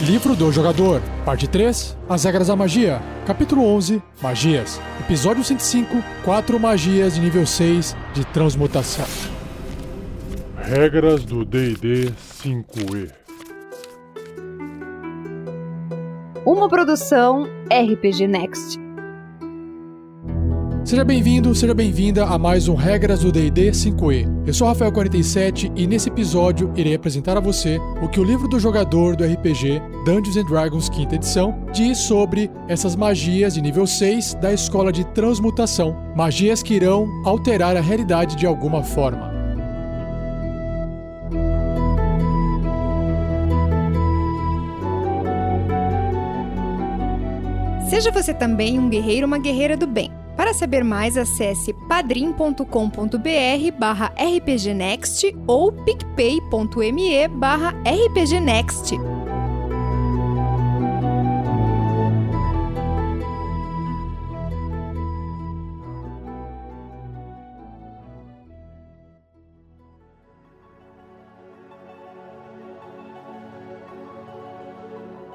Livro do Jogador, Parte 3 As Regras da Magia, Capítulo 11 Magias, Episódio 105 Quatro Magias de nível 6 de Transmutação. Regras do DD 5E Uma produção RPG Next. Seja bem-vindo, seja bem-vinda a mais um Regras do D&D 5e. Eu sou Rafael47 e nesse episódio irei apresentar a você o que o livro do jogador do RPG Dungeons Dragons 5 edição diz sobre essas magias de nível 6 da escola de transmutação, magias que irão alterar a realidade de alguma forma. Seja você também um guerreiro ou uma guerreira do bem. Para saber mais, acesse padrim.com.br barra rpgnext ou picpay.me barra rpgnext.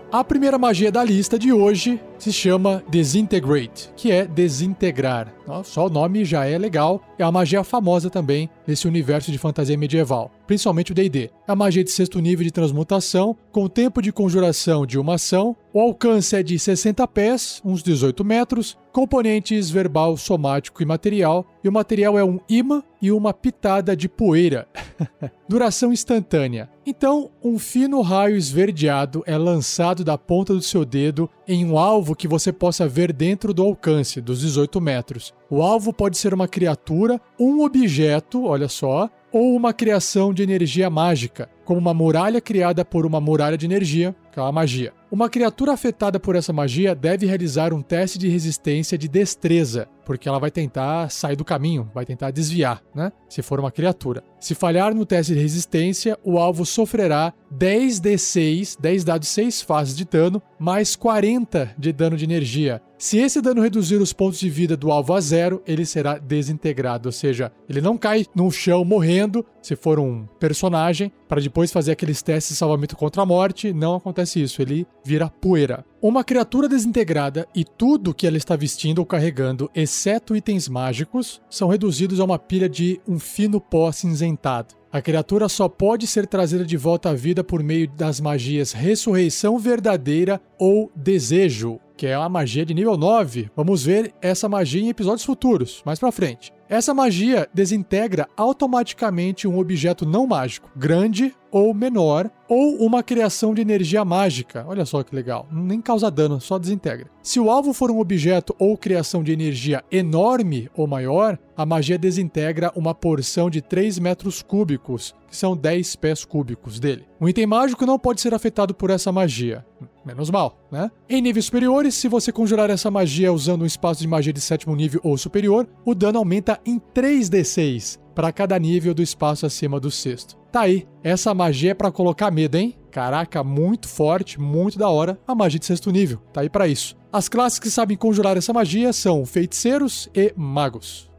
A primeira magia da lista de hoje se chama Desintegrate, que é desintegrar. Só o nome já é legal. É uma magia famosa também nesse universo de fantasia medieval, principalmente o D&D. É a magia de sexto nível de transmutação, com tempo de conjuração de uma ação. O alcance é de 60 pés, uns 18 metros, componentes verbal, somático e material. E o material é um imã e uma pitada de poeira. Duração instantânea. Então, um fino raio esverdeado é lançado da ponta do seu dedo em um alvo que você possa ver dentro do alcance dos 18 metros. O alvo pode ser uma criatura, um objeto, olha só, ou uma criação de energia mágica, como uma muralha criada por uma muralha de energia, que é uma magia. Uma criatura afetada por essa magia deve realizar um teste de resistência de destreza, porque ela vai tentar sair do caminho, vai tentar desviar, né? Se for uma criatura. Se falhar no teste de resistência, o alvo sofrerá 10d6, 10 dados 6 fases de dano, mais 40 de dano de energia. Se esse dano reduzir os pontos de vida do alvo a zero, ele será desintegrado, ou seja, ele não cai no chão morrendo, se for um personagem, para depois fazer aqueles testes de salvamento contra a morte, não acontece isso, ele vira poeira. Uma criatura desintegrada e tudo que ela está vestindo ou carregando, exceto itens mágicos, são reduzidos a uma pilha de um fino pó acinzentado. A criatura só pode ser trazida de volta à vida por meio das magias Ressurreição Verdadeira ou Desejo, que é uma magia de nível 9. Vamos ver essa magia em episódios futuros, mais pra frente. Essa magia desintegra automaticamente um objeto não mágico, grande ou menor, ou uma criação de energia mágica. Olha só que legal. Nem causa dano, só desintegra. Se o alvo for um objeto ou criação de energia enorme ou maior, a magia desintegra uma porção de 3 metros cúbicos, que são 10 pés cúbicos dele. Um item mágico não pode ser afetado por essa magia. Menos mal, né? Em níveis superiores, se você conjurar essa magia usando um espaço de magia de sétimo nível ou superior, o dano aumenta em 3d6 para cada nível do espaço acima do sexto. Tá aí, essa magia é para colocar medo, hein? Caraca, muito forte, muito da hora, a magia de sexto nível. Tá aí para isso. As classes que sabem conjurar essa magia são feiticeiros e magos.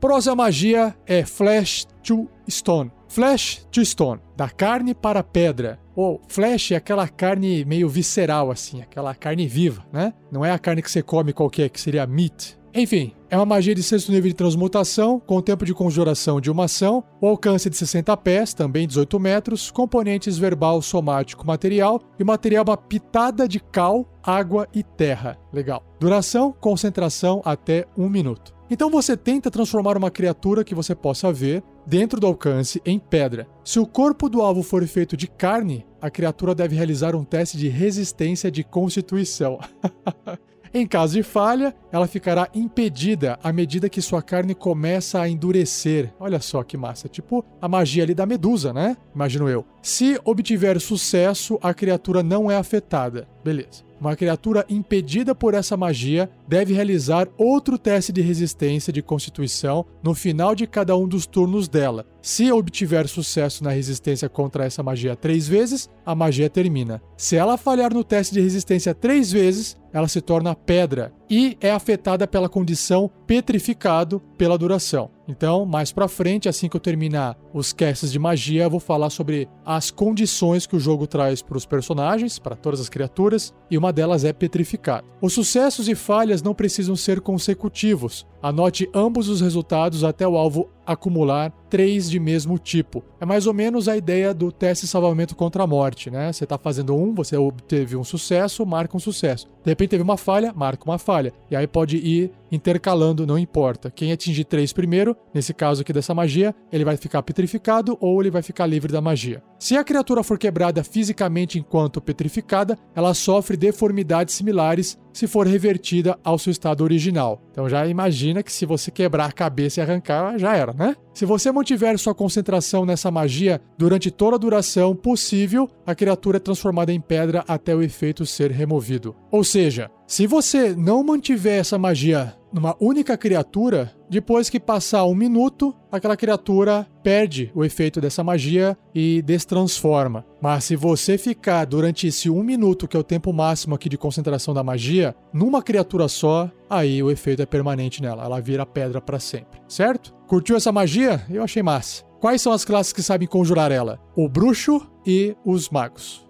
Próxima magia é Flash to Stone. Flash to Stone, da carne para pedra. Ou flesh é aquela carne meio visceral, assim, aquela carne viva, né? Não é a carne que você come qualquer, que seria meat. Enfim, é uma magia de sexto nível de transmutação, com tempo de conjuração de uma ação, o alcance de 60 pés, também 18 metros, componentes verbal, somático, material, e o material é uma pitada de cal, água e terra. Legal. Duração, concentração até um minuto. Então você tenta transformar uma criatura que você possa ver dentro do alcance em pedra. Se o corpo do alvo for feito de carne, a criatura deve realizar um teste de resistência de constituição. Em caso de falha, ela ficará impedida à medida que sua carne começa a endurecer. Olha só que massa, tipo a magia ali da medusa, né? Imagino eu. Se obtiver sucesso, a criatura não é afetada. Beleza. Uma criatura impedida por essa magia deve realizar outro teste de resistência de constituição no final de cada um dos turnos dela. Se obtiver sucesso na resistência contra essa magia três vezes, a magia termina. Se ela falhar no teste de resistência três vezes, ela se torna pedra, e é afetada pela condição petrificado pela duração. Então, mais pra frente, assim que eu terminar os casts de magia, eu vou falar sobre as condições que o jogo traz para os personagens, para todas as criaturas, e uma delas é petrificado. Os sucessos e falhas não precisam ser consecutivos. Anote ambos os resultados até o alvo acumular três de mesmo tipo. É mais ou menos a ideia do teste salvamento contra a morte, né? Você está fazendo um, você obteve um sucesso, marca um sucesso. De repente teve uma falha, marca uma falha. E aí pode ir intercalando, não importa. Quem atingir três primeiro, nesse caso aqui dessa magia, ele vai ficar petrificado ou ele vai ficar livre da magia. Se a criatura for quebrada fisicamente enquanto petrificada, ela sofre deformidades similares se for revertida ao seu estado original. Então já imagina que se você quebrar a cabeça e arrancar, já era, né? Se você mantiver sua concentração nessa magia durante toda a duração possível, a criatura é transformada em pedra até o efeito ser removido. Ou seja, se você não mantiver essa magia numa única criatura, depois que passar um minuto, aquela criatura perde o efeito dessa magia e destransforma. Mas se você ficar durante esse um minuto, que é o tempo máximo aqui de concentração da magia, numa criatura só, aí o efeito é permanente nela, ela vira pedra para sempre, certo? Curtiu essa magia? Eu achei massa. Quais são as classes que sabem conjurar ela? O bruxo e os magos.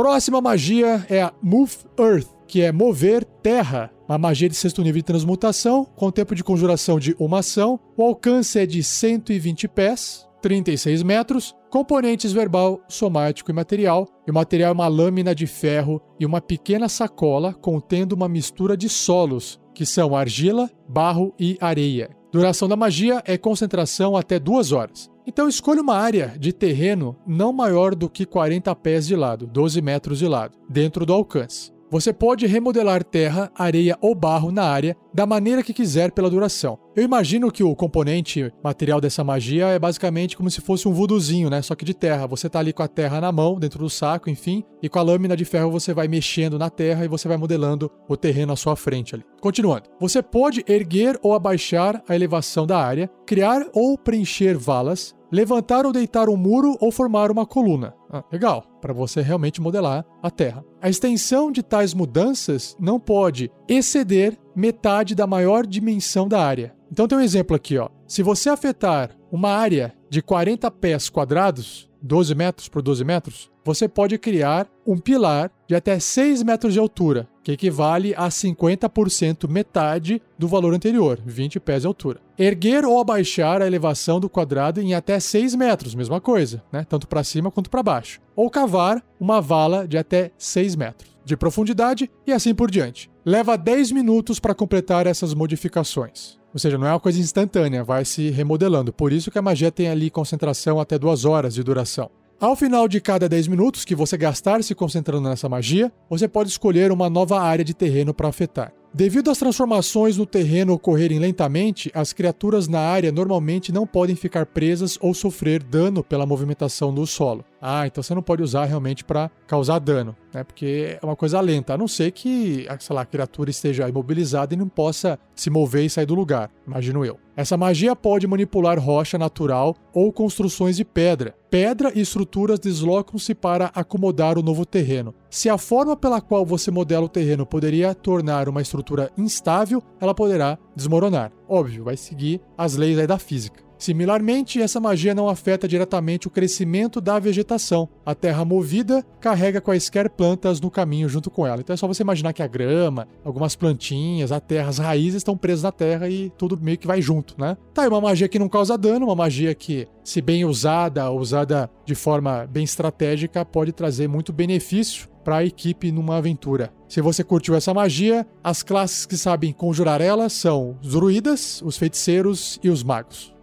Próxima magia é a Move Earth, que é mover terra. Uma magia de sexto nível de transmutação, com tempo de conjuração de uma ação. O alcance é de 120 pés, 36 metros. Componentes verbal, somático e material. E o material é uma lâmina de ferro e uma pequena sacola contendo uma mistura de solos, que são argila, barro e areia. Duração da magia é concentração até duas horas. Então escolha uma área de terreno não maior do que 40 pés de lado, 12 metros de lado, dentro do alcance. Você pode remodelar terra, areia ou barro na área da maneira que quiser pela duração. Eu imagino que o componente material dessa magia é basicamente como se fosse um vuduzinho, né? Só que de terra. Você tá ali com a terra na mão, dentro do saco, enfim, e com a lâmina de ferro você vai mexendo na terra e você vai modelando o terreno à sua frente ali. Continuando. Você pode erguer ou abaixar a elevação da área, criar ou preencher valas, levantar ou deitar um muro ou formar uma coluna. Ah, legal, para você realmente modelar a Terra. A extensão de tais mudanças não pode exceder metade da maior dimensão da área. Então tem um exemplo aqui, ó. Se você afetar uma área de 40 pés quadrados, 12 metros por 12 metros, você pode criar um pilar de até 6 metros de altura, que equivale a 50% metade do valor anterior, 20 pés de altura. Erguer ou abaixar a elevação do quadrado em até 6 metros, mesma coisa, né? tanto para cima quanto para baixo. Ou cavar uma vala de até 6 metros de profundidade e assim por diante. Leva 10 minutos para completar essas modificações. Ou seja, não é uma coisa instantânea, vai se remodelando. Por isso que a magia tem ali concentração até duas horas de duração. Ao final de cada 10 minutos que você gastar se concentrando nessa magia, você pode escolher uma nova área de terreno para afetar. Devido às transformações no terreno ocorrerem lentamente, as criaturas na área normalmente não podem ficar presas ou sofrer dano pela movimentação do solo. Ah, então você não pode usar realmente para causar dano, né? Porque é uma coisa lenta, a não ser que, sei lá, a criatura esteja imobilizada e não possa se mover e sair do lugar, imagino eu. Essa magia pode manipular rocha natural ou construções de pedra. Pedra e estruturas deslocam-se para acomodar o novo terreno. Se a forma pela qual você modela o terreno poderia tornar uma estrutura instável, ela poderá desmoronar. Óbvio, vai seguir as leis da física. Similarmente, essa magia não afeta diretamente o crescimento da vegetação. A terra movida carrega quaisquer plantas no caminho junto com ela. Então é só você imaginar que a grama, algumas plantinhas, a terra, as raízes estão presas na terra e tudo meio que vai junto, né? Tá, é uma magia que não causa dano, uma magia que, se bem usada, usada de forma bem estratégica, pode trazer muito benefício para a equipe numa aventura. Se você curtiu essa magia, as classes que sabem conjurar ela são os druidas, os feiticeiros e os magos.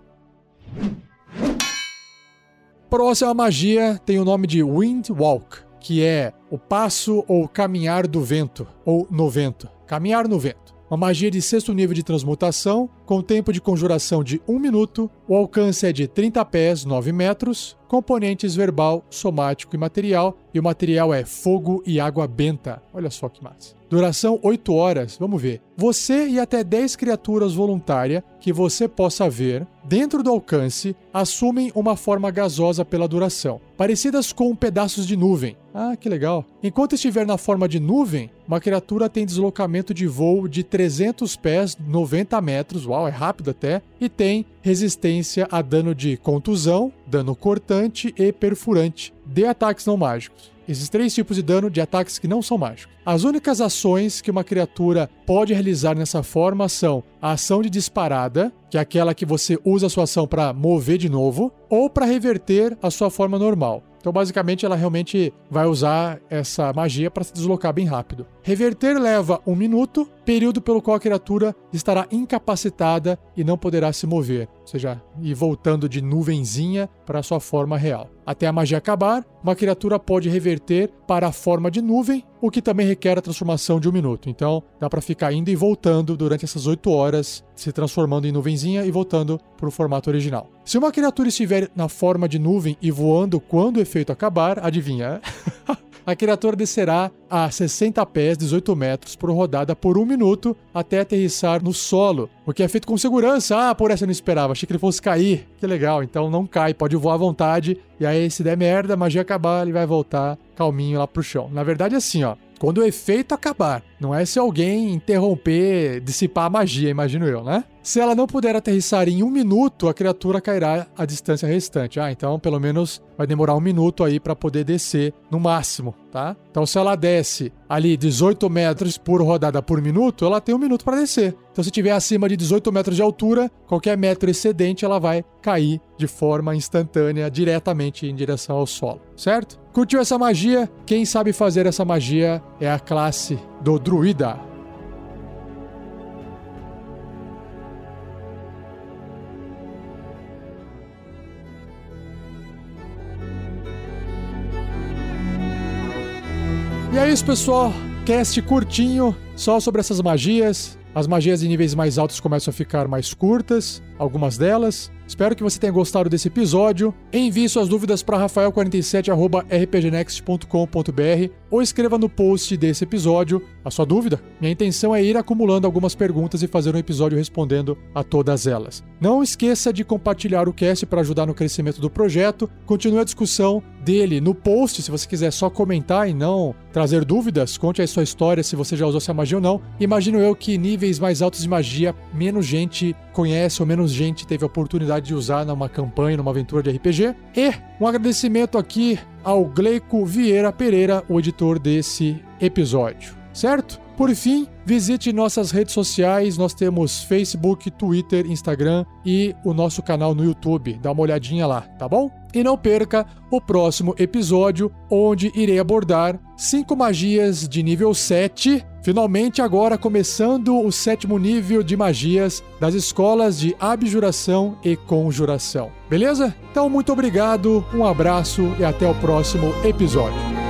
Próxima magia tem o nome de Wind Walk, que é o passo ou caminhar do vento, ou no vento. Caminhar no vento. Uma magia de sexto nível de transmutação, com tempo de conjuração de 1 minuto, o alcance é de 30 pés, 9 metros, componentes verbal, somático e material, e o material é fogo e água benta. Olha só que massa. Duração 8 horas, vamos ver. Você e até 10 criaturas voluntárias que você possa ver dentro do alcance assumem uma forma gasosa pela duração, parecidas com pedaços de nuvem. Ah, que legal. Enquanto estiver na forma de nuvem, uma criatura tem deslocamento de voo de 300 pés, 90 metros, uau, é rápido até, e tem resistência a dano de contusão, dano cortante e perfurante, de ataques não mágicos. Esses três tipos de dano de ataques que não são mágicos. As únicas ações que uma criatura pode realizar nessa forma são a ação de disparada, que é aquela que você usa a sua ação para mover de novo, ou para reverter a sua forma normal. Então, basicamente, ela realmente vai usar essa magia para se deslocar bem rápido. Reverter leva um minuto, período pelo qual a criatura estará incapacitada e não poderá se mover, ou seja, ir voltando de nuvenzinha para sua forma real. Até a magia acabar, uma criatura pode reverter para a forma de nuvem, o que também requer a transformação de um minuto. Então, dá para ficar indo e voltando durante essas 8 horas, se transformando em nuvenzinha e voltando para o formato original. Se uma criatura estiver na forma de nuvem e voando quando o efeito acabar, adivinha? a criatura descerá a 60 pés, 18 metros por rodada por um minuto até aterrissar no solo, o que é feito com segurança. Ah, por essa eu não esperava, achei que ele fosse cair. Que legal, então não cai, pode voar à vontade. E aí, se der merda, a magia acabar, ele vai voltar calminho lá pro chão. Na verdade, é assim, ó. Quando o efeito acabar, não é se alguém interromper, dissipar a magia, imagino eu, né? Se ela não puder aterrissar em um minuto, a criatura cairá a distância restante. Ah, então pelo menos vai demorar um minuto aí para poder descer no máximo, tá? Então se ela desce ali 18 metros por rodada por minuto, ela tem um minuto para descer. Então se tiver acima de 18 metros de altura, qualquer metro excedente ela vai cair de forma instantânea diretamente em direção ao solo, certo? Curtiu essa magia? Quem sabe fazer essa magia é a classe do druida. E é isso, pessoal. Cast curtinho, só sobre essas magias. As magias em níveis mais altos começam a ficar mais curtas, algumas delas. Espero que você tenha gostado desse episódio. Envie suas dúvidas para rafael47@rpgnext.com.br ou escreva no post desse episódio a sua dúvida. Minha intenção é ir acumulando algumas perguntas e fazer um episódio respondendo a todas elas. Não esqueça de compartilhar o cast para ajudar no crescimento do projeto. Continue a discussão dele no post, se você quiser só comentar e não trazer dúvidas, conte aí sua história se você já usou essa magia ou não. Imagino eu que níveis mais altos de magia menos gente conhece ou menos gente teve a oportunidade de usar numa campanha, numa aventura de RPG. E um agradecimento aqui ao Gleico Vieira Pereira, o editor desse episódio, certo? Por fim, visite nossas redes sociais. Nós temos Facebook, Twitter, Instagram e o nosso canal no YouTube. Dá uma olhadinha lá, tá bom? E não perca o próximo episódio, onde irei abordar cinco magias de nível 7. Finalmente, agora começando o sétimo nível de magias das escolas de abjuração e conjuração. Beleza? Então, muito obrigado, um abraço e até o próximo episódio.